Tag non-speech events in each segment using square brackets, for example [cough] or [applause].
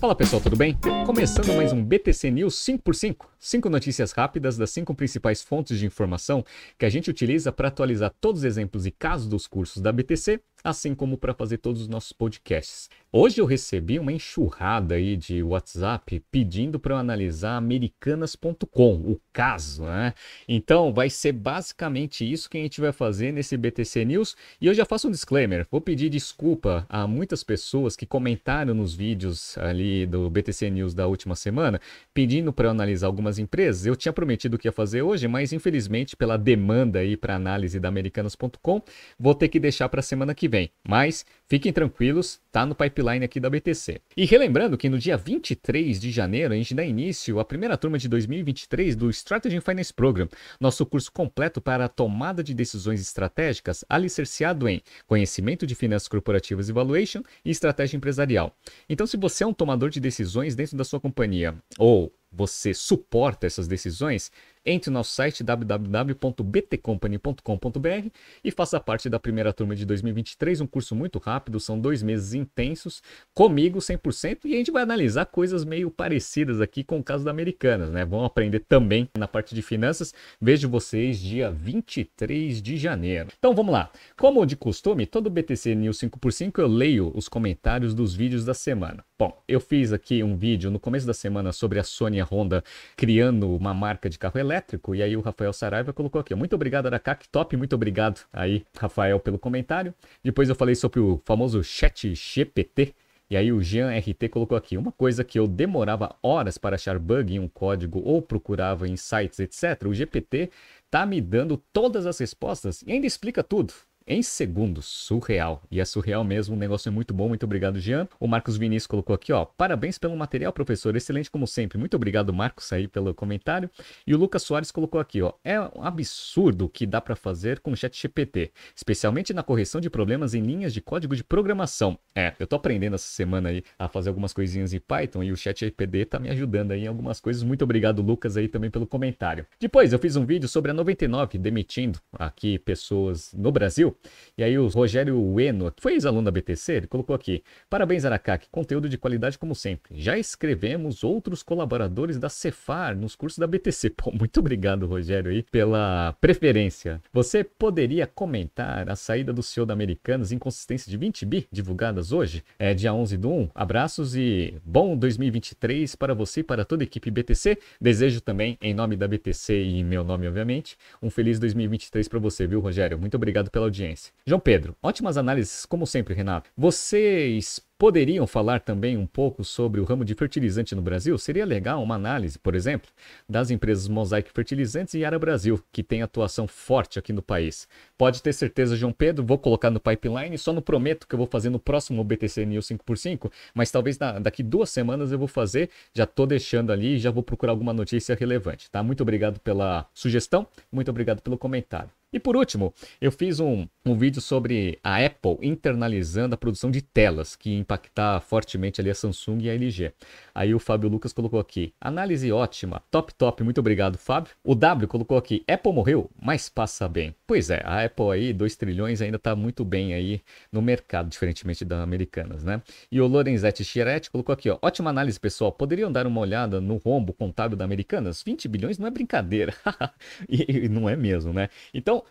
Fala pessoal, tudo bem? Começando mais um BTC News 5x5. Cinco notícias rápidas das cinco principais fontes de informação que a gente utiliza para atualizar todos os exemplos e casos dos cursos da BTC assim como para fazer todos os nossos podcasts. Hoje eu recebi uma enxurrada aí de WhatsApp pedindo para eu analisar americanas.com, o caso, né? Então vai ser basicamente isso que a gente vai fazer nesse BTC News. E eu já faço um disclaimer, vou pedir desculpa a muitas pessoas que comentaram nos vídeos ali do BTC News da última semana, pedindo para eu analisar algumas empresas. Eu tinha prometido que ia fazer hoje, mas infelizmente pela demanda aí para análise da americanas.com, vou ter que deixar para semana que vem. Mas fiquem tranquilos, tá no pipeline aqui da BTC. E relembrando que no dia 23 de janeiro a gente dá início à primeira turma de 2023 do Strategy Finance Program, nosso curso completo para a tomada de decisões estratégicas alicerciado em conhecimento de finanças corporativas e valuation e estratégia empresarial. Então, se você é um tomador de decisões dentro da sua companhia ou você suporta essas decisões, entre no nosso site www.btcompany.com.br e faça parte da primeira turma de 2023, um curso muito rápido, são dois meses intensos, comigo 100%, e a gente vai analisar coisas meio parecidas aqui com o caso da Americanas, né? Vão aprender também na parte de finanças. Vejo vocês dia 23 de janeiro. Então vamos lá. Como de costume, todo BTC News 5x5 eu leio os comentários dos vídeos da semana. Bom, eu fiz aqui um vídeo no começo da semana sobre a Sony Honda criando uma marca de carro elétrico, e aí o Rafael Saraiva colocou aqui, muito obrigado Aracac, top, muito obrigado aí, Rafael, pelo comentário. Depois eu falei sobre o famoso chat GPT, e aí o Jean RT colocou aqui, uma coisa que eu demorava horas para achar bug em um código ou procurava em sites, etc, o GPT tá me dando todas as respostas e ainda explica tudo em segundos. Surreal. E é surreal mesmo, o negócio é muito bom. Muito obrigado, Jean. O Marcos Vinícius colocou aqui, ó. Parabéns pelo material, professor. Excelente como sempre. Muito obrigado, Marcos, aí pelo comentário. E o Lucas Soares colocou aqui, ó. É um absurdo o que dá para fazer com o Chat GPT, especialmente na correção de problemas em linhas de código de programação. É, eu tô aprendendo essa semana aí a fazer algumas coisinhas em Python e o Chat GPT tá me ajudando aí em algumas coisas. Muito obrigado, Lucas, aí também pelo comentário. Depois eu fiz um vídeo sobre a 99 demitindo aqui pessoas no Brasil. E aí o Rogério Ueno, que foi ex-aluno da BTC, ele colocou aqui: Parabéns, Aracac, conteúdo de qualidade como sempre. Já escrevemos outros colaboradores da Cefar nos cursos da BTC. [laughs] Pô, muito obrigado, Rogério, aí, pela preferência. Você poderia comentar a saída do CEO da Americanas inconsistência de 20 bi divulgadas hoje? É dia 11 do 1. Abraços e bom 2023 para você e para toda a equipe BTC. Desejo também, em nome da BTC e meu nome, obviamente, um feliz 2023 para você, viu, Rogério? Muito obrigado pela audiência. João Pedro, ótimas análises, como sempre, Renato. Vocês poderiam falar também um pouco sobre o ramo de fertilizante no Brasil? Seria legal uma análise, por exemplo, das empresas Mosaic Fertilizantes e Ara Brasil, que tem atuação forte aqui no país. Pode ter certeza, João Pedro, vou colocar no pipeline, só não prometo que eu vou fazer no próximo BTC News 5x5, mas talvez na, daqui duas semanas eu vou fazer, já estou deixando ali e já vou procurar alguma notícia relevante, tá? Muito obrigado pela sugestão, muito obrigado pelo comentário. E por último, eu fiz um, um vídeo sobre a Apple internalizando a produção de telas, que impactar fortemente ali a Samsung e a LG. Aí o Fábio Lucas colocou aqui, análise ótima, top top, muito obrigado Fábio. O W colocou aqui, Apple morreu, mas passa bem. Pois é, a Apple aí, 2 trilhões, ainda está muito bem aí no mercado, diferentemente da Americanas, né? E o Lorenzetti Chiaretti colocou aqui, ó, ótima análise pessoal, poderiam dar uma olhada no rombo contábil da Americanas? 20 bilhões não é brincadeira. [laughs] e, e não é mesmo, né? Então,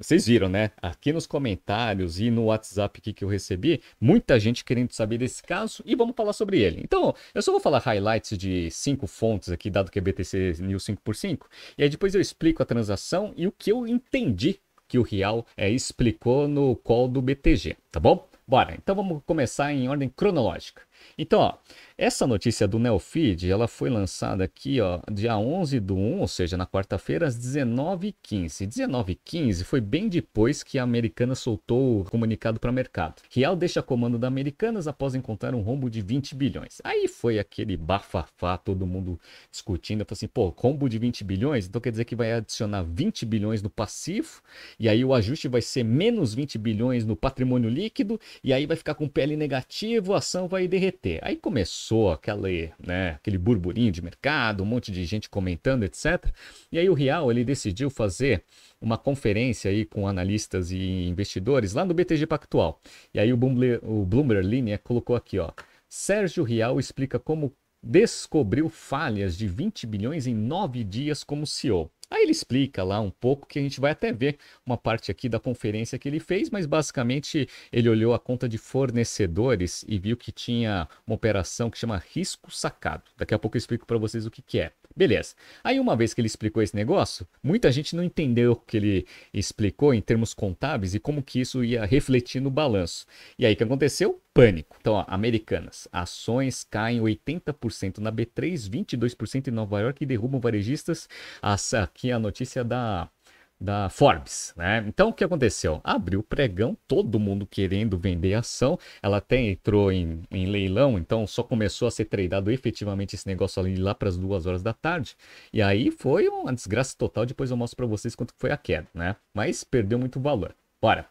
vocês viram, né? Aqui nos comentários e no WhatsApp que eu recebi, muita gente querendo saber desse caso e vamos falar sobre ele. Então, eu só vou falar highlights de cinco fontes aqui, dado que é BTC News 5x5, e aí depois eu explico a transação e o que eu entendi que o Real é, explicou no call do BTG, tá bom? Bora, então vamos começar em ordem cronológica. Então, ó, essa notícia do Neofeed, ela foi lançada aqui, ó, dia 11 do 1, ou seja, na quarta-feira, às 19h15. 19h15 foi bem depois que a Americana soltou o comunicado para o mercado. Real deixa comando da Americanas após encontrar um rombo de 20 bilhões. Aí foi aquele bafafá, todo mundo discutindo. Eu falei assim, pô, rombo de 20 bilhões? Então quer dizer que vai adicionar 20 bilhões no passivo, e aí o ajuste vai ser menos 20 bilhões no patrimônio líquido, e aí vai ficar com PL negativo, a ação vai derreter. Aí começou começou aquele, né, aquele burburinho de mercado, um monte de gente comentando, etc. E aí o Real ele decidiu fazer uma conferência aí com analistas e investidores lá no BTG Pactual. E aí o Bloomberg, o Bloomberg Linha colocou aqui, ó, Sérgio Rial explica como descobriu falhas de 20 bilhões em nove dias como CEO. Aí ele explica lá um pouco que a gente vai até ver uma parte aqui da conferência que ele fez, mas basicamente ele olhou a conta de fornecedores e viu que tinha uma operação que chama risco sacado. Daqui a pouco eu explico para vocês o que, que é. Beleza. Aí uma vez que ele explicou esse negócio, muita gente não entendeu o que ele explicou em termos contábeis e como que isso ia refletir no balanço. E aí o que aconteceu? Pânico. Então, ó, americanas, ações caem 80% na B3, 22% em Nova York e derrubam varejistas. Aqui a notícia da da Forbes, né? Então o que aconteceu? Abriu o pregão, todo mundo querendo vender ação. Ela até entrou em, em leilão, então só começou a ser tradeado efetivamente esse negócio ali lá para as duas horas da tarde. E aí foi uma desgraça total. Depois eu mostro para vocês quanto foi a queda, né? Mas perdeu muito valor. Bora.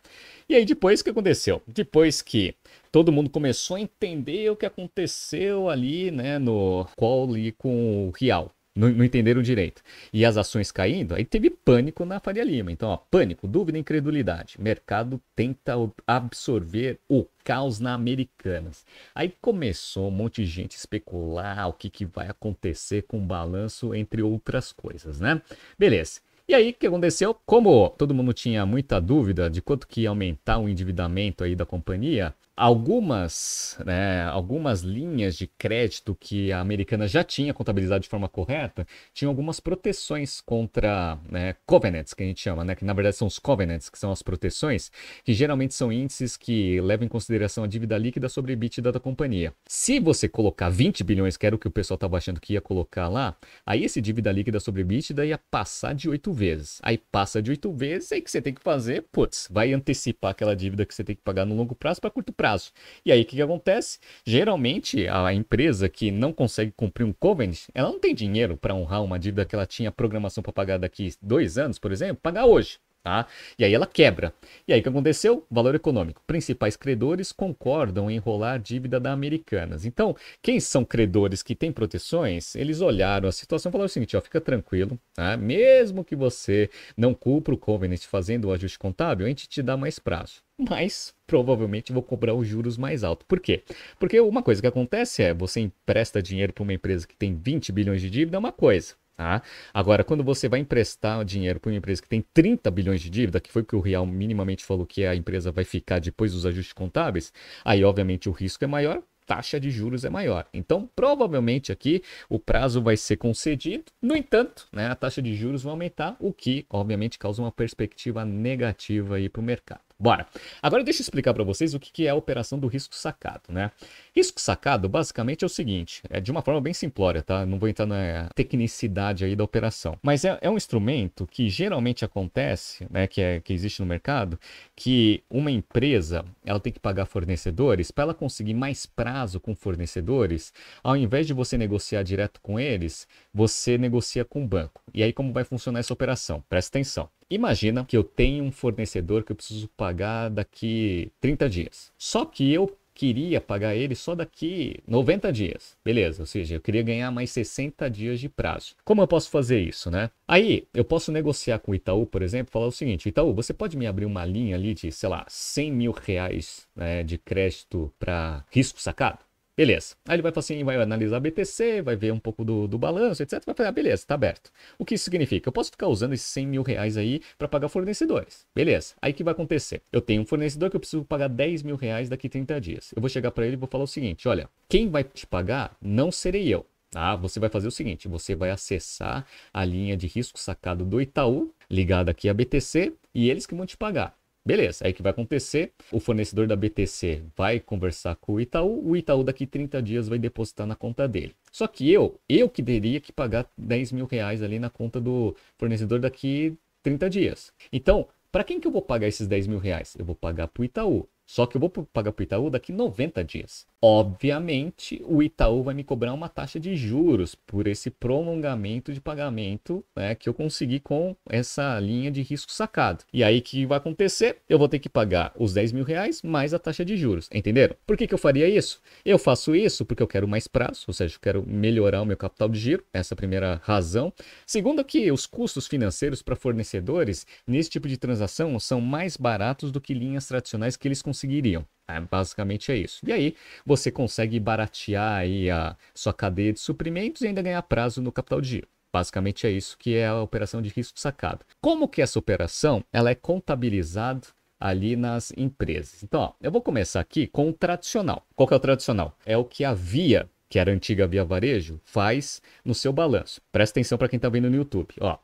E aí depois o que aconteceu? Depois que todo mundo começou a entender o que aconteceu ali, né, no call ali com o Real, não, não, entenderam direito. E as ações caindo, aí teve pânico na Faria Lima. Então, ó, pânico, dúvida e incredulidade. Mercado tenta absorver o caos na Americanas. Aí começou um monte de gente especular o que, que vai acontecer com o balanço, entre outras coisas, né? Beleza. E aí, o que aconteceu? Como todo mundo tinha muita dúvida de quanto que ia aumentar o endividamento aí da companhia, algumas, né, algumas linhas de crédito que a americana já tinha contabilizado de forma correta, tinham algumas proteções contra né, covenants, que a gente chama, né, que na verdade são os covenants, que são as proteções, que geralmente são índices que levam em consideração a dívida líquida sobre EBITDA da companhia. Se você colocar 20 bilhões, que era o que o pessoal estava achando que ia colocar lá, aí esse dívida líquida sobre EBITDA ia passar de 8 vezes. Aí passa de 8 vezes, aí que você tem que fazer, putz, vai antecipar aquela dívida que você tem que pagar no longo prazo para curto prazo prazo. E aí o que, que acontece? Geralmente a empresa que não consegue cumprir um covenant, ela não tem dinheiro para honrar uma dívida que ela tinha programação para pagar daqui dois anos, por exemplo, pagar hoje. Tá? E aí ela quebra. E aí o que aconteceu? Valor econômico. Principais credores concordam em enrolar dívida da Americanas. Então, quem são credores que têm proteções, eles olharam a situação e falaram o seguinte: ó, fica tranquilo, tá? mesmo que você não cumpra o covenant fazendo o ajuste contábil, a gente te dá mais prazo. Mas provavelmente vou cobrar os juros mais altos. Por quê? Porque uma coisa que acontece é você empresta dinheiro para uma empresa que tem 20 bilhões de dívida, é uma coisa. Tá? Agora, quando você vai emprestar dinheiro para uma empresa que tem 30 bilhões de dívida, que foi o que o Real minimamente falou que a empresa vai ficar depois dos ajustes contábeis, aí obviamente o risco é maior, taxa de juros é maior. Então, provavelmente aqui o prazo vai ser concedido. No entanto, né, a taxa de juros vai aumentar, o que obviamente causa uma perspectiva negativa aí para o mercado. Bora. Agora deixa eu explicar para vocês o que é a operação do risco sacado, né? Risco sacado basicamente é o seguinte, é de uma forma bem simplória, tá? Não vou entrar na tecnicidade aí da operação, mas é, é um instrumento que geralmente acontece, né, que, é, que existe no mercado, que uma empresa ela tem que pagar fornecedores para ela conseguir mais prazo com fornecedores, ao invés de você negociar direto com eles, você negocia com o banco. E aí como vai funcionar essa operação? Presta atenção. Imagina que eu tenho um fornecedor que eu preciso pagar daqui 30 dias. Só que eu queria pagar ele só daqui 90 dias. Beleza, ou seja, eu queria ganhar mais 60 dias de prazo. Como eu posso fazer isso, né? Aí, eu posso negociar com o Itaú, por exemplo, falar o seguinte: Itaú, você pode me abrir uma linha ali de, sei lá, 100 mil reais né, de crédito para risco sacado? Beleza. Aí ele vai assim, vai analisar BTC, vai ver um pouco do, do balanço, etc. Vai falar, ah, beleza, tá aberto. O que isso significa? Eu posso ficar usando esses 100 mil reais aí para pagar fornecedores. Beleza. Aí o que vai acontecer? Eu tenho um fornecedor que eu preciso pagar 10 mil reais daqui 30 dias. Eu vou chegar para ele e vou falar o seguinte: olha, quem vai te pagar não serei eu. Ah, você vai fazer o seguinte: você vai acessar a linha de risco sacado do Itaú, ligada aqui a BTC, e eles que vão te pagar. Beleza, aí o que vai acontecer? O fornecedor da BTC vai conversar com o Itaú, o Itaú daqui 30 dias vai depositar na conta dele. Só que eu, eu que teria que pagar 10 mil reais ali na conta do fornecedor daqui 30 dias. Então, para quem que eu vou pagar esses 10 mil reais? Eu vou pagar para o Itaú. Só que eu vou pagar para o Itaú daqui 90 dias. Obviamente, o Itaú vai me cobrar uma taxa de juros por esse prolongamento de pagamento né, que eu consegui com essa linha de risco sacado. E aí, o que vai acontecer? Eu vou ter que pagar os 10 mil reais mais a taxa de juros. Entenderam? Por que, que eu faria isso? Eu faço isso porque eu quero mais prazo, ou seja, eu quero melhorar o meu capital de giro. Essa é a primeira razão. Segundo, que os custos financeiros para fornecedores nesse tipo de transação são mais baratos do que linhas tradicionais que eles conseguem conseguiriam. É, basicamente é isso. E aí você consegue baratear aí a sua cadeia de suprimentos e ainda ganhar prazo no capital de giro. Basicamente é isso que é a operação de risco sacado. Como que essa operação ela é contabilizada ali nas empresas? Então, ó, eu vou começar aqui com o tradicional. Qual que é o tradicional? É o que a Via, que era a antiga Via Varejo, faz no seu balanço. Presta atenção para quem está vendo no YouTube. Ó,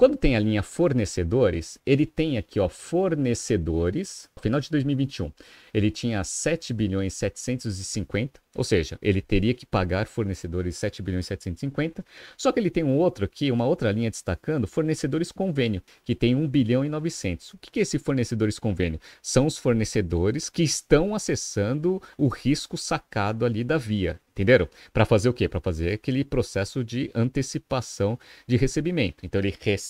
quando tem a linha fornecedores, ele tem aqui, ó, fornecedores, no final de 2021, ele tinha 7 bilhões 750, ou seja, ele teria que pagar fornecedores 7 bilhões 750, só que ele tem um outro aqui, uma outra linha destacando, fornecedores convênio, que tem 1 bilhão e 900. O que é esse fornecedores convênio? São os fornecedores que estão acessando o risco sacado ali da via, entenderam? Para fazer o quê? Para fazer aquele processo de antecipação de recebimento. Então ele recebe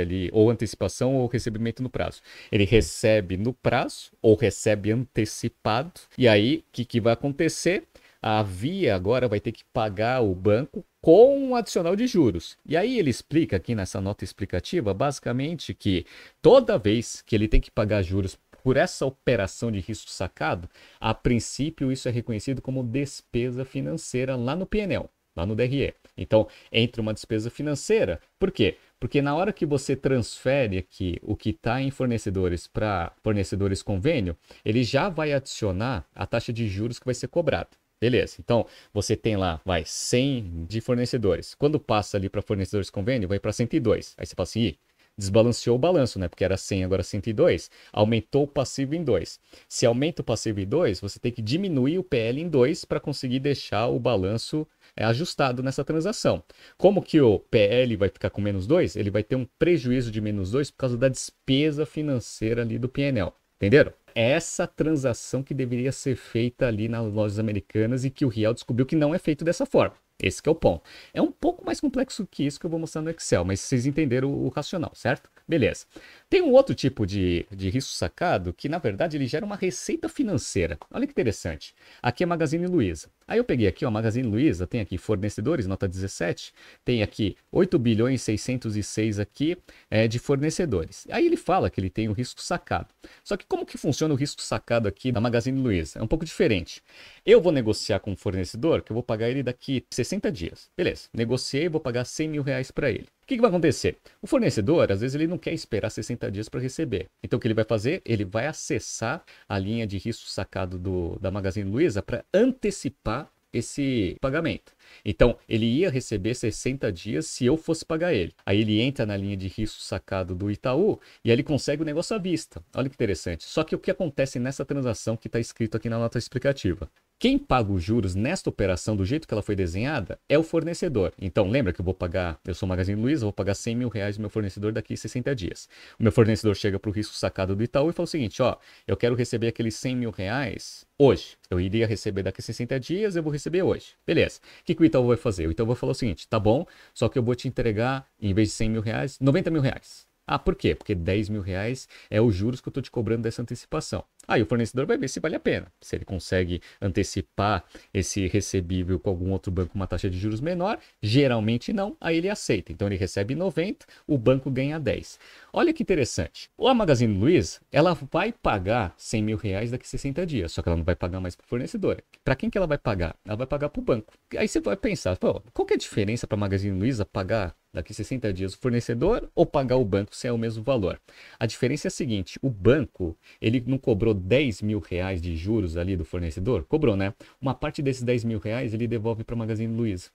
ali ou antecipação ou recebimento no prazo. Ele recebe no prazo ou recebe antecipado. E aí o que, que vai acontecer? A Via agora vai ter que pagar o banco com um adicional de juros. E aí ele explica aqui nessa nota explicativa, basicamente, que toda vez que ele tem que pagar juros por essa operação de risco sacado, a princípio isso é reconhecido como despesa financeira lá no PNL, lá no DRE. Então, entra uma despesa financeira. Por quê? Porque na hora que você transfere aqui o que está em fornecedores para fornecedores convênio, ele já vai adicionar a taxa de juros que vai ser cobrada. Beleza, então você tem lá, vai, 100 de fornecedores. Quando passa ali para fornecedores convênio, vai para 102. Aí você fala assim, desbalanceou o balanço, né? Porque era 100, agora 102. Aumentou o passivo em 2. Se aumenta o passivo em 2, você tem que diminuir o PL em 2 para conseguir deixar o balanço é, ajustado nessa transação. Como que o PL vai ficar com menos 2? Ele vai ter um prejuízo de menos 2 por causa da despesa financeira ali do PNL. Entenderam? É essa transação que deveria ser feita ali nas lojas americanas e que o Riel descobriu que não é feito dessa forma. Esse é o ponto. É um pouco mais complexo que isso que eu vou mostrar no Excel, mas vocês entenderam o, racional, certo? Beleza. Tem um outro tipo de, de risco sacado que, na verdade, ele gera uma receita financeira. Olha que interessante. Aqui é Magazine Luiza. Aí eu peguei aqui, ó, Magazine Luiza, tem aqui fornecedores, nota 17, tem aqui 8 bilhões 606 aqui é, de fornecedores. Aí ele fala que ele tem o risco sacado. Só que como que funciona o risco sacado aqui da Magazine Luiza? É um pouco diferente. Eu vou negociar com o fornecedor que eu vou pagar ele daqui 60 dias. Beleza, negociei, vou pagar 100 mil reais para ele que, que vai acontecer? O fornecedor, às vezes, ele não quer esperar 60 dias para receber. Então, o que ele vai fazer? Ele vai acessar a linha de risco sacado do, da Magazine Luiza para antecipar esse pagamento. Então, ele ia receber 60 dias se eu fosse pagar ele. Aí ele entra na linha de risco sacado do Itaú e aí ele consegue o negócio à vista. Olha que interessante. Só que o que acontece nessa transação que está escrito aqui na nota explicativa? Quem paga os juros nesta operação, do jeito que ela foi desenhada, é o fornecedor. Então, lembra que eu vou pagar, eu sou o Magazine Luiza, vou pagar 100 mil reais do meu fornecedor daqui a 60 dias. O meu fornecedor chega para o risco sacado do Itaú e fala o seguinte: ó, eu quero receber aqueles 100 mil reais hoje. Eu iria receber daqui a 60 dias, eu vou receber hoje. Beleza. O que, que o Itaú vai fazer? O Itaú vai falar o seguinte: tá bom, só que eu vou te entregar, em vez de 100 mil reais, 90 mil reais. Ah, por quê? Porque 10 mil reais é os juros que eu estou te cobrando dessa antecipação. Aí o fornecedor vai ver se vale a pena. Se ele consegue antecipar esse recebível com algum outro banco uma taxa de juros menor, geralmente não, aí ele aceita. Então ele recebe 90, o banco ganha 10. Olha que interessante. A Magazine Luiza, ela vai pagar 100 mil reais daqui a 60 dias, só que ela não vai pagar mais para o fornecedor. Para quem que ela vai pagar? Ela vai pagar para o banco. Aí você vai pensar, qual que é a diferença para a Magazine Luiza pagar daqui a 60 dias o fornecedor ou pagar o banco se é o mesmo valor. A diferença é a seguinte: o banco ele não cobrou 10 mil reais de juros ali do fornecedor? Cobrou, né? Uma parte desses 10 mil reais ele devolve para a Magazine Luiza.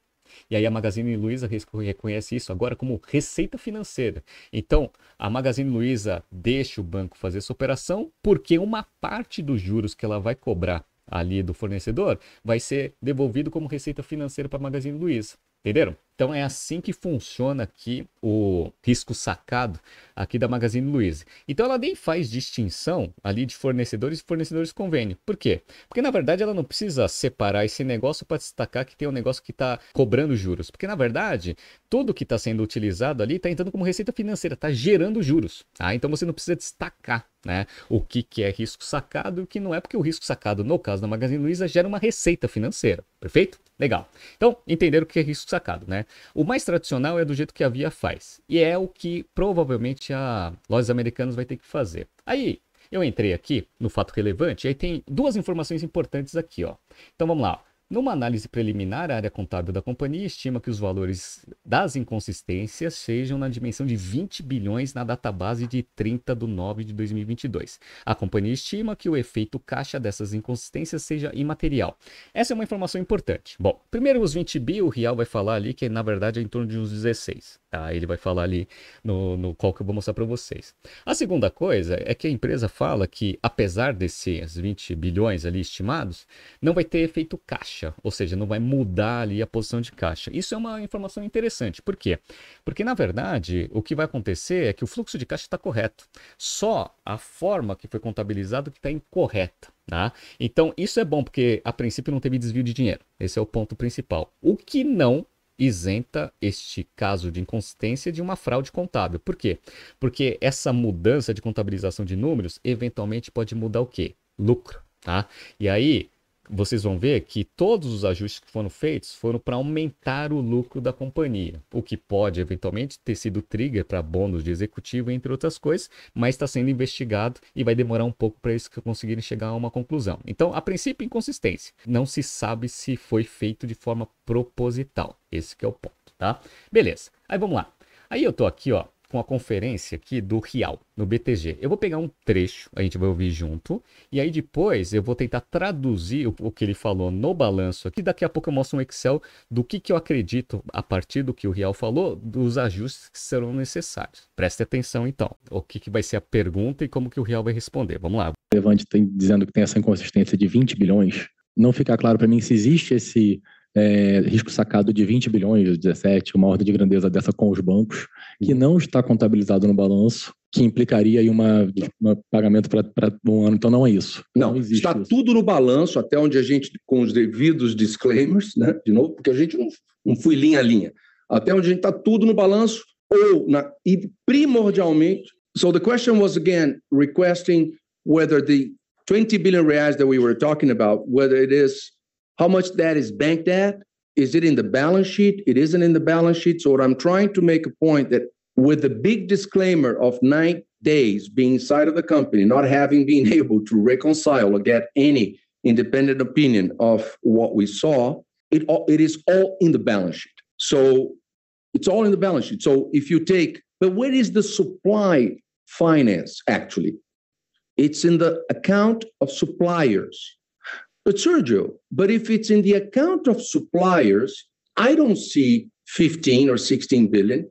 E aí a Magazine Luiza reconhece isso agora como receita financeira. Então, a Magazine Luiza deixa o banco fazer essa operação porque uma parte dos juros que ela vai cobrar ali do fornecedor vai ser devolvido como receita financeira para a Magazine Luiza. Entenderam? Então é assim que funciona aqui o risco sacado aqui da Magazine Luiza. Então ela nem faz distinção ali de fornecedores e fornecedores convênio. Por quê? Porque na verdade ela não precisa separar esse negócio para destacar que tem um negócio que está cobrando juros. Porque na verdade tudo que está sendo utilizado ali está entrando como receita financeira, está gerando juros. Tá? Então você não precisa destacar né, o que, que é risco sacado e o que não é, porque o risco sacado, no caso da Magazine Luiza, gera uma receita financeira. Perfeito? Legal. Então, entenderam o que é risco sacado, né? O mais tradicional é do jeito que a Via faz. E é o que provavelmente a Lojas Americanas vai ter que fazer. Aí, Eu entrei aqui no fato relevante e aí tem duas informações importantes aqui, ó. Então vamos lá. Numa análise preliminar, a área contábil da companhia estima que os valores das inconsistências sejam na dimensão de 20 bilhões na database de 30 de 9 de 2022. A companhia estima que o efeito caixa dessas inconsistências seja imaterial. Essa é uma informação importante. Bom, primeiro os 20 bi, o Real vai falar ali que na verdade é em torno de uns 16. Tá? Ele vai falar ali no, no qual que eu vou mostrar para vocês. A segunda coisa é que a empresa fala que apesar desses 20 bilhões ali estimados, não vai ter efeito caixa ou seja, não vai mudar ali a posição de caixa. Isso é uma informação interessante. Por quê? Porque, na verdade, o que vai acontecer é que o fluxo de caixa está correto. Só a forma que foi contabilizado que está incorreta. Tá? Então, isso é bom, porque a princípio não teve desvio de dinheiro. Esse é o ponto principal. O que não isenta este caso de inconsistência de uma fraude contábil. Por quê? Porque essa mudança de contabilização de números eventualmente pode mudar o quê? Lucro. Tá? E aí, vocês vão ver que todos os ajustes que foram feitos foram para aumentar o lucro da companhia, o que pode eventualmente ter sido trigger para bônus de executivo, entre outras coisas, mas está sendo investigado e vai demorar um pouco para eles conseguirem chegar a uma conclusão. Então, a princípio, inconsistência. Não se sabe se foi feito de forma proposital. Esse é o ponto, tá? Beleza. Aí vamos lá. Aí eu tô aqui, ó, com a conferência aqui do Rial, no BTG. Eu vou pegar um trecho, a gente vai ouvir junto, e aí depois eu vou tentar traduzir o, o que ele falou no balanço aqui. Daqui a pouco eu mostro um Excel do que, que eu acredito, a partir do que o Rial falou, dos ajustes que serão necessários. Preste atenção então, o que, que vai ser a pergunta e como que o Rial vai responder. Vamos lá. Levante tem, dizendo que tem essa inconsistência de 20 bilhões. Não fica claro para mim se existe esse é, risco sacado de 20 bilhões, 17, uma ordem de grandeza dessa com os bancos, que não está contabilizado no balanço, que implicaria aí uma, uma pagamento para um ano. Então não é isso. Não, não está isso. tudo no balanço, até onde a gente, com os devidos disclaimers, né? De novo, porque a gente não, não foi linha a linha. Até onde a gente está tudo no balanço, ou na, e primordialmente. So the question was again requesting whether the 20 billion reais that we were talking about, whether it is How much that is banked at? Is it in the balance sheet? It isn't in the balance sheet. So, what I'm trying to make a point that with the big disclaimer of nine days being inside of the company, not having been [laughs] able to reconcile or get any independent opinion of what we saw, it, it is all in the balance sheet. So it's all in the balance sheet. So if you take, but where is the supply finance actually? It's in the account of suppliers. But Sergio, but if it's in the account of suppliers, I don't see 15 or 16 billion.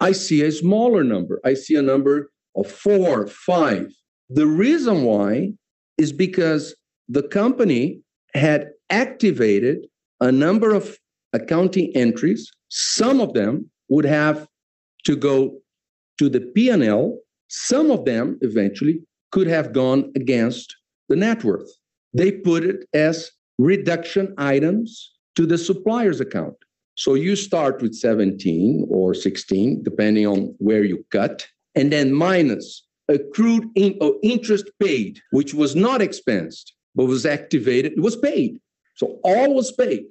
I see a smaller number. I see a number of four, five. The reason why is because the company had activated a number of accounting entries. Some of them would have to go to the P&L. Some of them eventually could have gone against the net worth they put it as reduction items to the supplier's account. So you start with 17 or 16, depending on where you cut, and then minus accrued in, or interest paid, which was not expensed, but was activated. It was paid. So all was paid,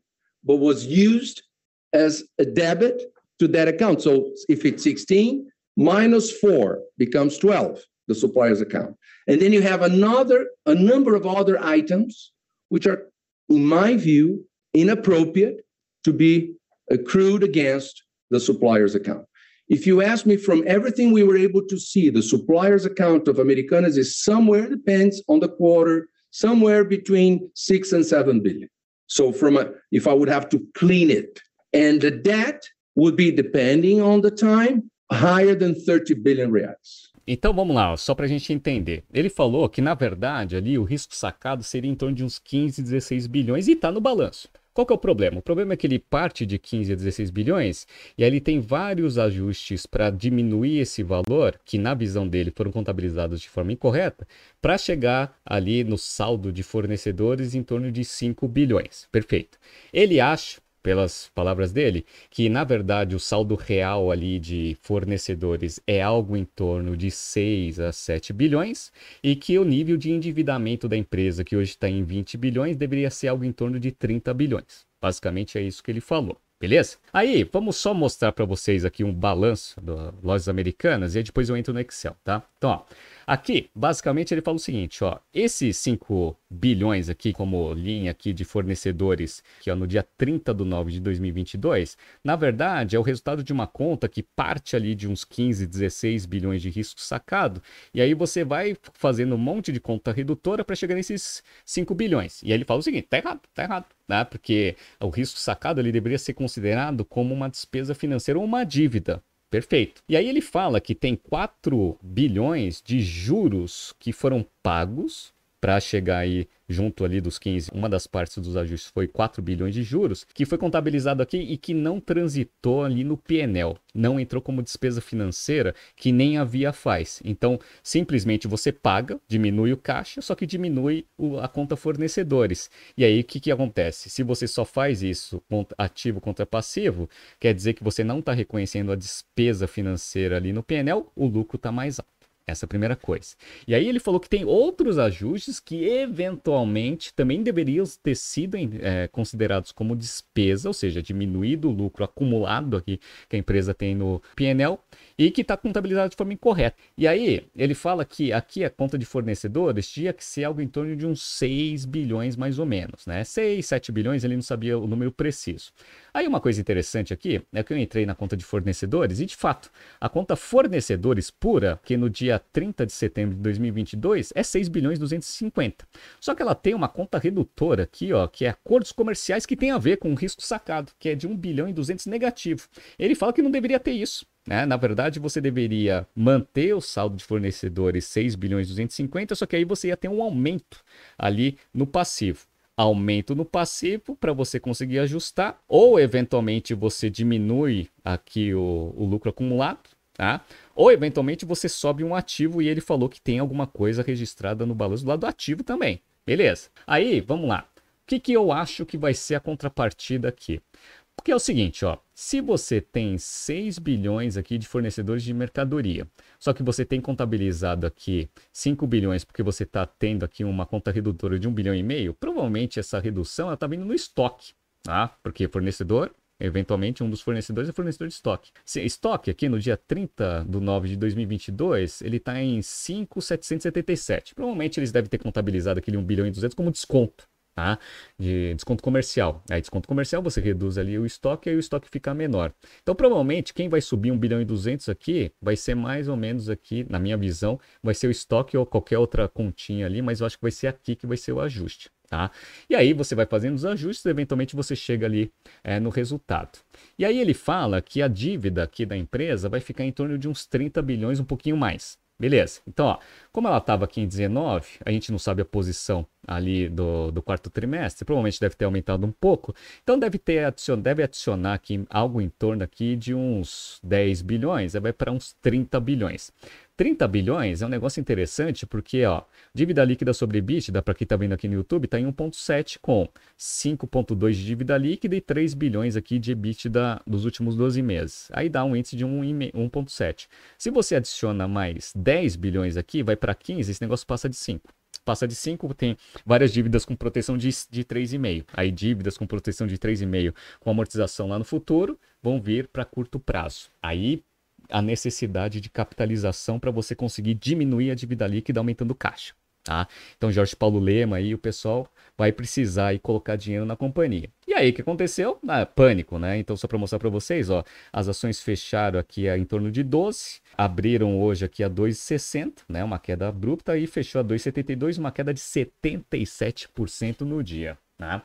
but was used as a debit to that account. So if it's 16, minus 4 becomes 12 the supplier's account. And then you have another, a number of other items which are, in my view, inappropriate to be accrued against the supplier's account. If you ask me from everything we were able to see, the supplier's account of Americanas is somewhere, depends on the quarter, somewhere between six and seven billion. So from a, if I would have to clean it, and the debt would be depending on the time, higher than 30 billion reais. Então vamos lá, só para a gente entender. Ele falou que na verdade ali o risco sacado seria em torno de uns 15, 16 bilhões e está no balanço. Qual que é o problema? O problema é que ele parte de 15 a 16 bilhões e aí ele tem vários ajustes para diminuir esse valor, que na visão dele foram contabilizados de forma incorreta, para chegar ali no saldo de fornecedores em torno de 5 bilhões. Perfeito. Ele acha pelas palavras dele, que na verdade o saldo real ali de fornecedores é algo em torno de 6 a 7 bilhões e que o nível de endividamento da empresa, que hoje está em 20 bilhões, deveria ser algo em torno de 30 bilhões. Basicamente é isso que ele falou. Beleza? Aí, vamos só mostrar para vocês aqui um balanço das lojas americanas e aí depois eu entro no Excel, tá? Então, ó, Aqui, basicamente, ele fala o seguinte, ó, esses 5 bilhões aqui como linha aqui de fornecedores, que ó, no dia 30 de nove de 2022, na verdade, é o resultado de uma conta que parte ali de uns 15, 16 bilhões de risco sacado, e aí você vai fazendo um monte de conta redutora para chegar nesses 5 bilhões. E aí ele fala o seguinte, tá errado, tá errado, né? Porque o risco sacado ele deveria ser considerado como uma despesa financeira ou uma dívida. Perfeito. E aí ele fala que tem 4 bilhões de juros que foram pagos para chegar aí junto ali dos 15, uma das partes dos ajustes foi 4 bilhões de juros, que foi contabilizado aqui e que não transitou ali no PNL, não entrou como despesa financeira, que nem a Via faz. Então, simplesmente você paga, diminui o caixa, só que diminui o, a conta fornecedores. E aí, o que, que acontece? Se você só faz isso ativo contra passivo, quer dizer que você não está reconhecendo a despesa financeira ali no PNL, o lucro está mais alto. Essa é a primeira coisa. E aí ele falou que tem outros ajustes que eventualmente também deveriam ter sido é, considerados como despesa, ou seja, diminuído o lucro acumulado aqui que a empresa tem no PNL e que está contabilizado de forma incorreta. E aí ele fala que aqui a conta de fornecedores tinha que ser algo em torno de uns 6 bilhões mais ou menos, né? 6, 7 bilhões, ele não sabia o número preciso. Aí uma coisa interessante aqui é que eu entrei na conta de fornecedores e de fato, a conta fornecedores pura, que no dia 30 de setembro de 2022 é 6 bilhões 250. Só que ela tem uma conta redutora aqui, ó, que é acordos comerciais que tem a ver com risco sacado, que é de 1 bilhão e 200 negativo. Ele fala que não deveria ter isso. Né? Na verdade, você deveria manter o saldo de fornecedores 6 bilhões 250, só que aí você ia ter um aumento ali no passivo aumento no passivo para você conseguir ajustar, ou eventualmente você diminui aqui o, o lucro acumulado, tá? Ou eventualmente você sobe um ativo e ele falou que tem alguma coisa registrada no balanço do lado ativo também. Beleza. Aí, vamos lá. O que, que eu acho que vai ser a contrapartida aqui? Porque é o seguinte, ó, se você tem 6 bilhões aqui de fornecedores de mercadoria, só que você tem contabilizado aqui 5 bilhões porque você está tendo aqui uma conta redutora de 1 bilhão e meio, provavelmente essa redução está vindo no estoque, tá? Porque fornecedor, eventualmente um dos fornecedores é fornecedor de estoque. Se, estoque aqui no dia 30 de 9 de 2022, ele está em 5,777. Provavelmente eles devem ter contabilizado aquele 1 bilhão e 200 como desconto tá? De desconto comercial. Aí, desconto comercial, você reduz ali o estoque e o estoque fica menor. Então, provavelmente, quem vai subir 1 bilhão e 200 aqui vai ser mais ou menos aqui, na minha visão, vai ser o estoque ou qualquer outra continha ali, mas eu acho que vai ser aqui que vai ser o ajuste. Tá? E aí você vai fazendo os ajustes, eventualmente você chega ali é, no resultado. E aí ele fala que a dívida aqui da empresa vai ficar em torno de uns 30 bilhões, um pouquinho mais. Beleza. Então, ó, como ela estava aqui em 19, a gente não sabe a posição ali do, do quarto trimestre, provavelmente deve ter aumentado um pouco. Então deve ter adicion, deve adicionar aqui algo em torno aqui de uns 10 bilhões, vai para uns 30 bilhões. 30 bilhões é um negócio interessante porque, ó, dívida líquida sobre EBITDA, para quem está vendo aqui no YouTube, está em 1,7 com 5,2 de dívida líquida e 3 bilhões aqui de EBITDA dos últimos 12 meses. Aí dá um índice de 1,7. Se você adiciona mais 10 bilhões aqui, vai para 15, esse negócio passa de 5 passa de 5, tem várias dívidas com proteção de, de 3,5. Aí dívidas com proteção de 3,5 com amortização lá no futuro vão vir para curto prazo. Aí a necessidade de capitalização para você conseguir diminuir a dívida líquida aumentando caixa. Tá? Então, Jorge Paulo Lema aí, o pessoal vai precisar e colocar dinheiro na companhia. E aí, o que aconteceu? Ah, pânico, né? Então, só para mostrar para vocês, ó, as ações fecharam aqui em torno de 12, abriram hoje aqui a 2,60, né? Uma queda abrupta e fechou a 2,72, uma queda de 77% no dia. Né?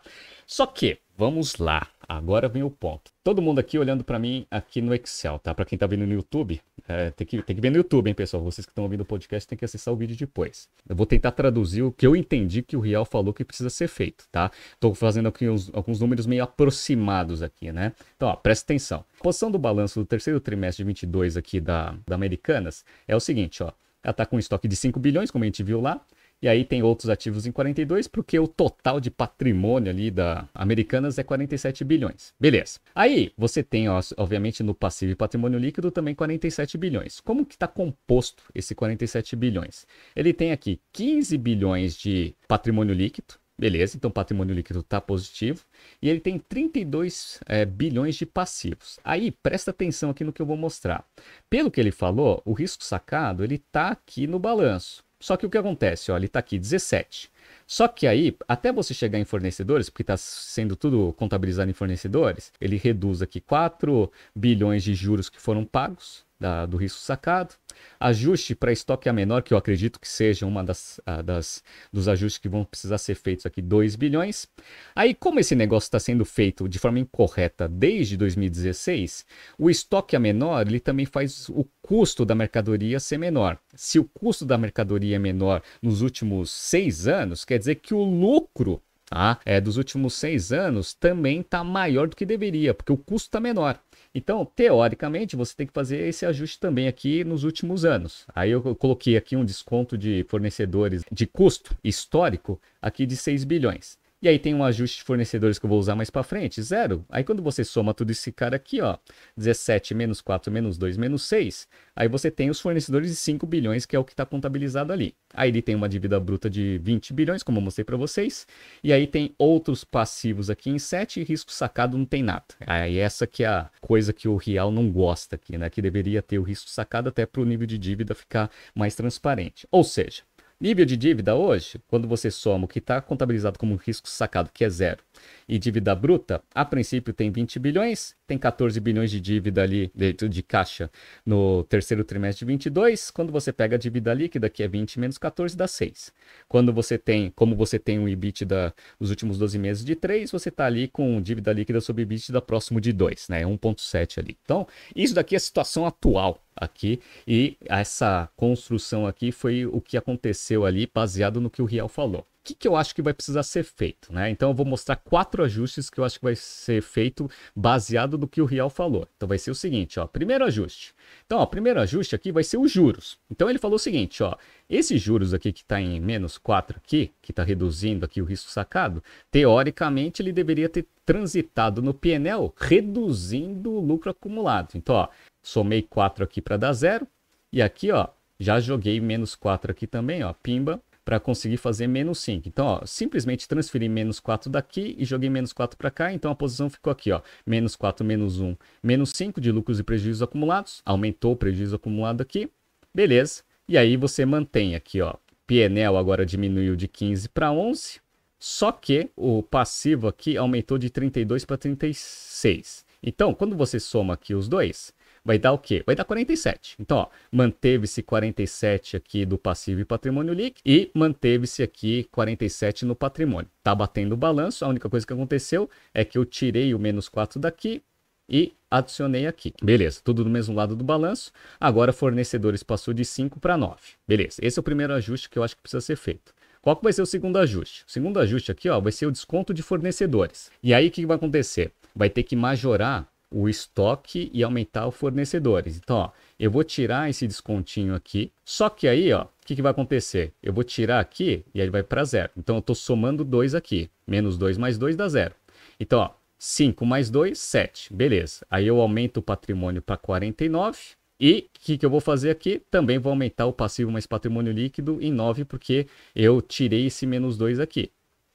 Só que, vamos lá, agora vem o ponto. Todo mundo aqui olhando para mim aqui no Excel, tá? Para quem tá vendo no YouTube, é, tem, que, tem que ver no YouTube, hein, pessoal? Vocês que estão ouvindo o podcast tem que acessar o vídeo depois. Eu vou tentar traduzir o que eu entendi que o Real falou que precisa ser feito, tá? Tô fazendo aqui uns, alguns números meio aproximados aqui, né? Então, ó, presta atenção. A posição do balanço do terceiro trimestre de 22 aqui da, da Americanas é o seguinte, ó. Ela tá com um estoque de 5 bilhões, como a gente viu lá. E aí tem outros ativos em 42, porque o total de patrimônio ali da Americanas é 47 bilhões. Beleza. Aí você tem, ó, obviamente, no passivo e patrimônio líquido também 47 bilhões. Como que está composto esse 47 bilhões? Ele tem aqui 15 bilhões de patrimônio líquido, Beleza, então patrimônio líquido está positivo. E ele tem 32 é, bilhões de passivos. Aí, presta atenção aqui no que eu vou mostrar. Pelo que ele falou, o risco sacado ele está aqui no balanço. Só que o que acontece? Ó, ele está aqui 17. Só que aí, até você chegar em fornecedores, porque está sendo tudo contabilizado em fornecedores, ele reduz aqui 4 bilhões de juros que foram pagos da, do risco sacado. Ajuste para estoque a menor, que eu acredito que seja uma das, das dos ajustes que vão precisar ser feitos aqui, 2 bilhões. Aí, como esse negócio está sendo feito de forma incorreta desde 2016, o estoque a menor ele também faz o custo da mercadoria ser menor. Se o custo da mercadoria é menor nos últimos seis anos, quer dizer que o lucro tá, é, dos últimos seis anos também está maior do que deveria, porque o custo está menor. Então, teoricamente, você tem que fazer esse ajuste também aqui nos últimos anos. Aí eu coloquei aqui um desconto de fornecedores de custo histórico aqui de 6 bilhões. E aí tem um ajuste de fornecedores que eu vou usar mais para frente, zero. Aí quando você soma tudo esse cara aqui, ó, 17 menos 4 menos 2 menos 6, aí você tem os fornecedores de 5 bilhões, que é o que está contabilizado ali. Aí ele tem uma dívida bruta de 20 bilhões, como eu mostrei para vocês. E aí tem outros passivos aqui em 7 e risco sacado não tem nada. Aí essa que é a coisa que o real não gosta aqui, né? Que deveria ter o risco sacado até para o nível de dívida ficar mais transparente. Ou seja, Nível de dívida hoje, quando você soma o que está contabilizado como risco sacado, que é zero, e dívida bruta, a princípio tem 20 bilhões, tem 14 bilhões de dívida ali dentro de caixa no terceiro trimestre de 22. Quando você pega a dívida líquida, que é 20 menos 14, dá 6. Quando você tem, como você tem um EBITDA dos últimos 12 meses de 3, você está ali com dívida líquida sobre EBITDA próximo de 2, né? 1.7 ali. Então, isso daqui é a situação atual aqui e essa construção aqui foi o que aconteceu ali baseado no que o Riel falou que, que eu acho que vai precisar ser feito, né? Então eu vou mostrar quatro ajustes que eu acho que vai ser feito baseado no que o Rial falou. Então vai ser o seguinte, ó, primeiro ajuste. Então, ó, primeiro ajuste aqui vai ser os juros. Então ele falou o seguinte, ó, esses juros aqui que está em menos 4 aqui, que está reduzindo aqui o risco sacado, teoricamente ele deveria ter transitado no PNL reduzindo o lucro acumulado. Então, ó, somei 4 aqui para dar zero e aqui, ó, já joguei menos 4 aqui também, ó, pimba, para conseguir fazer menos 5. Então, ó, simplesmente transferi menos 4 daqui e joguei menos 4 para cá, então a posição ficou aqui, ó, menos 4, menos 1, menos 5 de lucros e prejuízos acumulados, aumentou o prejuízo acumulado aqui, beleza. E aí você mantém aqui, ó, PNL agora diminuiu de 15 para 11, só que o passivo aqui aumentou de 32 para 36. Então, quando você soma aqui os dois, vai dar o quê? Vai dar 47. Então, manteve-se 47 aqui do passivo e patrimônio líquido e manteve-se aqui 47 no patrimônio. Tá batendo o balanço, a única coisa que aconteceu é que eu tirei o menos 4 daqui e adicionei aqui. Beleza, tudo do mesmo lado do balanço. Agora fornecedores passou de 5 para 9. Beleza, esse é o primeiro ajuste que eu acho que precisa ser feito. Qual que vai ser o segundo ajuste? O segundo ajuste aqui ó, vai ser o desconto de fornecedores. E aí o que vai acontecer? Vai ter que majorar o estoque e aumentar os fornecedores. Então, ó, eu vou tirar esse descontinho aqui. Só que aí, ó, o que, que vai acontecer? Eu vou tirar aqui e ele vai para zero. Então, eu estou somando 2 aqui. Menos 2 mais 2 dá zero. Então, ó, 5 mais 2, 7. Beleza. Aí eu aumento o patrimônio para 49. E o que, que eu vou fazer aqui? Também vou aumentar o passivo mais patrimônio líquido em 9, porque eu tirei esse menos 2 aqui.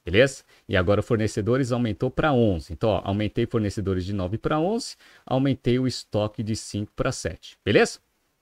Beleza? E agora fornecedores aumentou para 11. Então, ó, aumentei fornecedores de 9 para 11, aumentei o estoque de 5 para 7. Beleza?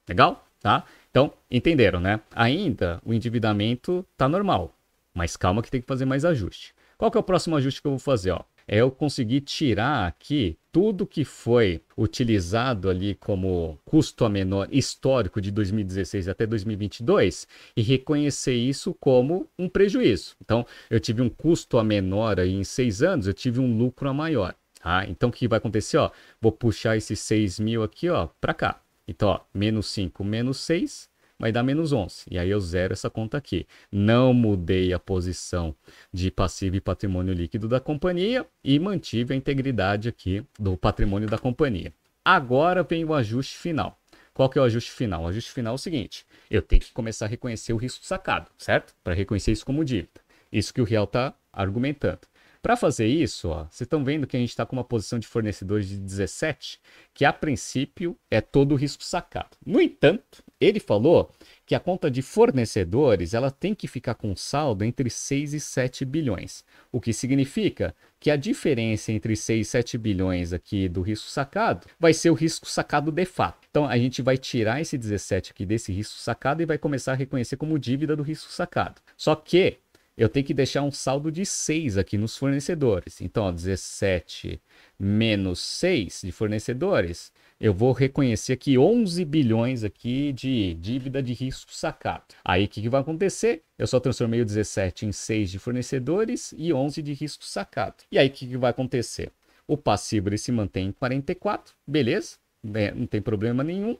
Legal? Tá? Então, entenderam, né? Ainda o endividamento tá normal, mas calma que tem que fazer mais ajuste. Qual que é o próximo ajuste que eu vou fazer, ó? É eu conseguir tirar aqui tudo que foi utilizado ali como custo a menor histórico de 2016 até 2022 e reconhecer isso como um prejuízo. Então, eu tive um custo a menor aí em seis anos, eu tive um lucro a maior. Tá? Então, o que vai acontecer? Ó, vou puxar esses 6 mil aqui para cá. Então, ó, menos 5, menos 6, vai dar menos 11. E aí eu zero essa conta aqui. Não mudei a posição de passivo e patrimônio líquido da companhia e mantive a integridade aqui do patrimônio da companhia. Agora vem o ajuste final. Qual que é o ajuste final? O ajuste final é o seguinte: eu tenho que começar a reconhecer o risco sacado, certo? Para reconhecer isso como dívida. Isso que o Real está argumentando. Para fazer isso, ó, vocês estão vendo que a gente está com uma posição de fornecedores de 17, que a princípio é todo o risco sacado. No entanto, ele falou que a conta de fornecedores ela tem que ficar com saldo entre 6 e 7 bilhões, o que significa que a diferença entre 6 e 7 bilhões aqui do risco sacado vai ser o risco sacado de fato. Então a gente vai tirar esse 17 aqui desse risco sacado e vai começar a reconhecer como dívida do risco sacado. Só que eu tenho que deixar um saldo de 6 aqui nos fornecedores. Então, ó, 17 menos 6 de fornecedores, eu vou reconhecer aqui 11 bilhões aqui de dívida de risco sacado. Aí o que, que vai acontecer? Eu só transformei o 17 em 6 de fornecedores e 11 de risco sacado. E aí o que, que vai acontecer? O passivo ele se mantém em 44, beleza? É, não tem problema nenhum.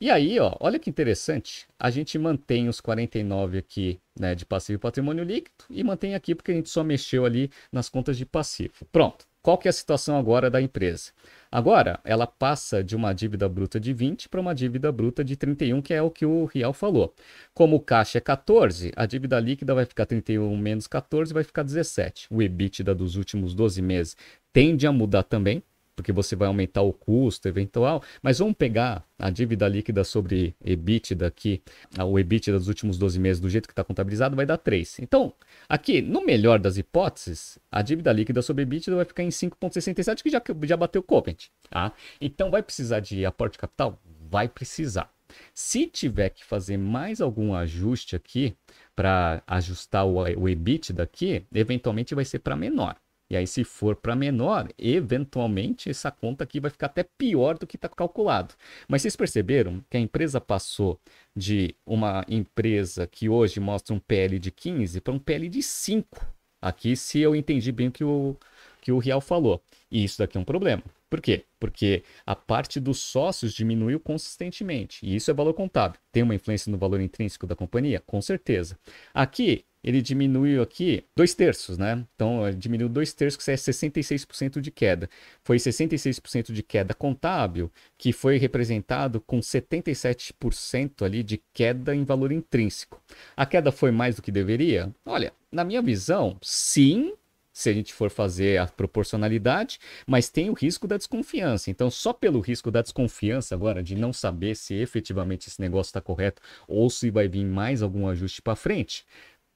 E aí, ó, olha que interessante, a gente mantém os 49 aqui, né, de passivo e patrimônio líquido e mantém aqui porque a gente só mexeu ali nas contas de passivo. Pronto. Qual que é a situação agora da empresa? Agora, ela passa de uma dívida bruta de 20 para uma dívida bruta de 31, que é o que o Rial falou. Como o caixa é 14, a dívida líquida vai ficar 31 menos 14, vai ficar 17. O EBITDA dos últimos 12 meses tende a mudar também, porque você vai aumentar o custo eventual, mas vamos pegar a dívida líquida sobre EBITDA aqui, o EBITDA dos últimos 12 meses, do jeito que está contabilizado, vai dar 3. Então, aqui, no melhor das hipóteses, a dívida líquida sobre EBITDA vai ficar em 5,67, que já, já bateu o Copent. Tá? Então, vai precisar de aporte de capital? Vai precisar. Se tiver que fazer mais algum ajuste aqui, para ajustar o, o EBITDA aqui, eventualmente vai ser para menor. E aí, se for para menor, eventualmente essa conta aqui vai ficar até pior do que está calculado. Mas vocês perceberam que a empresa passou de uma empresa que hoje mostra um PL de 15 para um PL de 5. Aqui, se eu entendi bem o que o, que o Real falou. E isso daqui é um problema. Por quê? Porque a parte dos sócios diminuiu consistentemente. E isso é valor contábil. Tem uma influência no valor intrínseco da companhia? Com certeza. Aqui, ele diminuiu aqui dois terços, né? Então, diminuiu dois terços, que é 66% de queda. Foi 66% de queda contábil, que foi representado com 77% ali de queda em valor intrínseco. A queda foi mais do que deveria? Olha, na minha visão, sim, se a gente for fazer a proporcionalidade, mas tem o risco da desconfiança. Então, só pelo risco da desconfiança agora de não saber se efetivamente esse negócio está correto ou se vai vir mais algum ajuste para frente,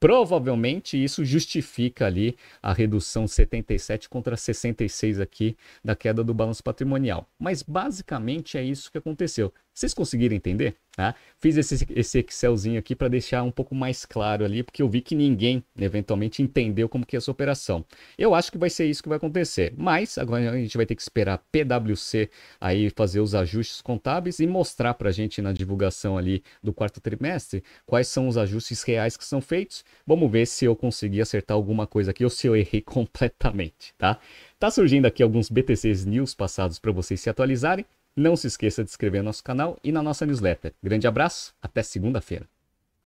Provavelmente isso justifica ali a redução 77 contra 66 aqui da queda do balanço patrimonial. Mas basicamente é isso que aconteceu. Vocês conseguiram entender? Tá? Fiz esse, esse Excelzinho aqui para deixar um pouco mais claro ali, porque eu vi que ninguém eventualmente entendeu como que é essa operação. Eu acho que vai ser isso que vai acontecer, mas agora a gente vai ter que esperar a PwC aí fazer os ajustes contábeis e mostrar para a gente na divulgação ali do quarto trimestre quais são os ajustes reais que são feitos. Vamos ver se eu consegui acertar alguma coisa aqui ou se eu errei [laughs] completamente, tá? Tá surgindo aqui alguns BTCs News passados para vocês se atualizarem. Não se esqueça de inscrever no nosso canal e na nossa newsletter. Grande abraço, até segunda-feira.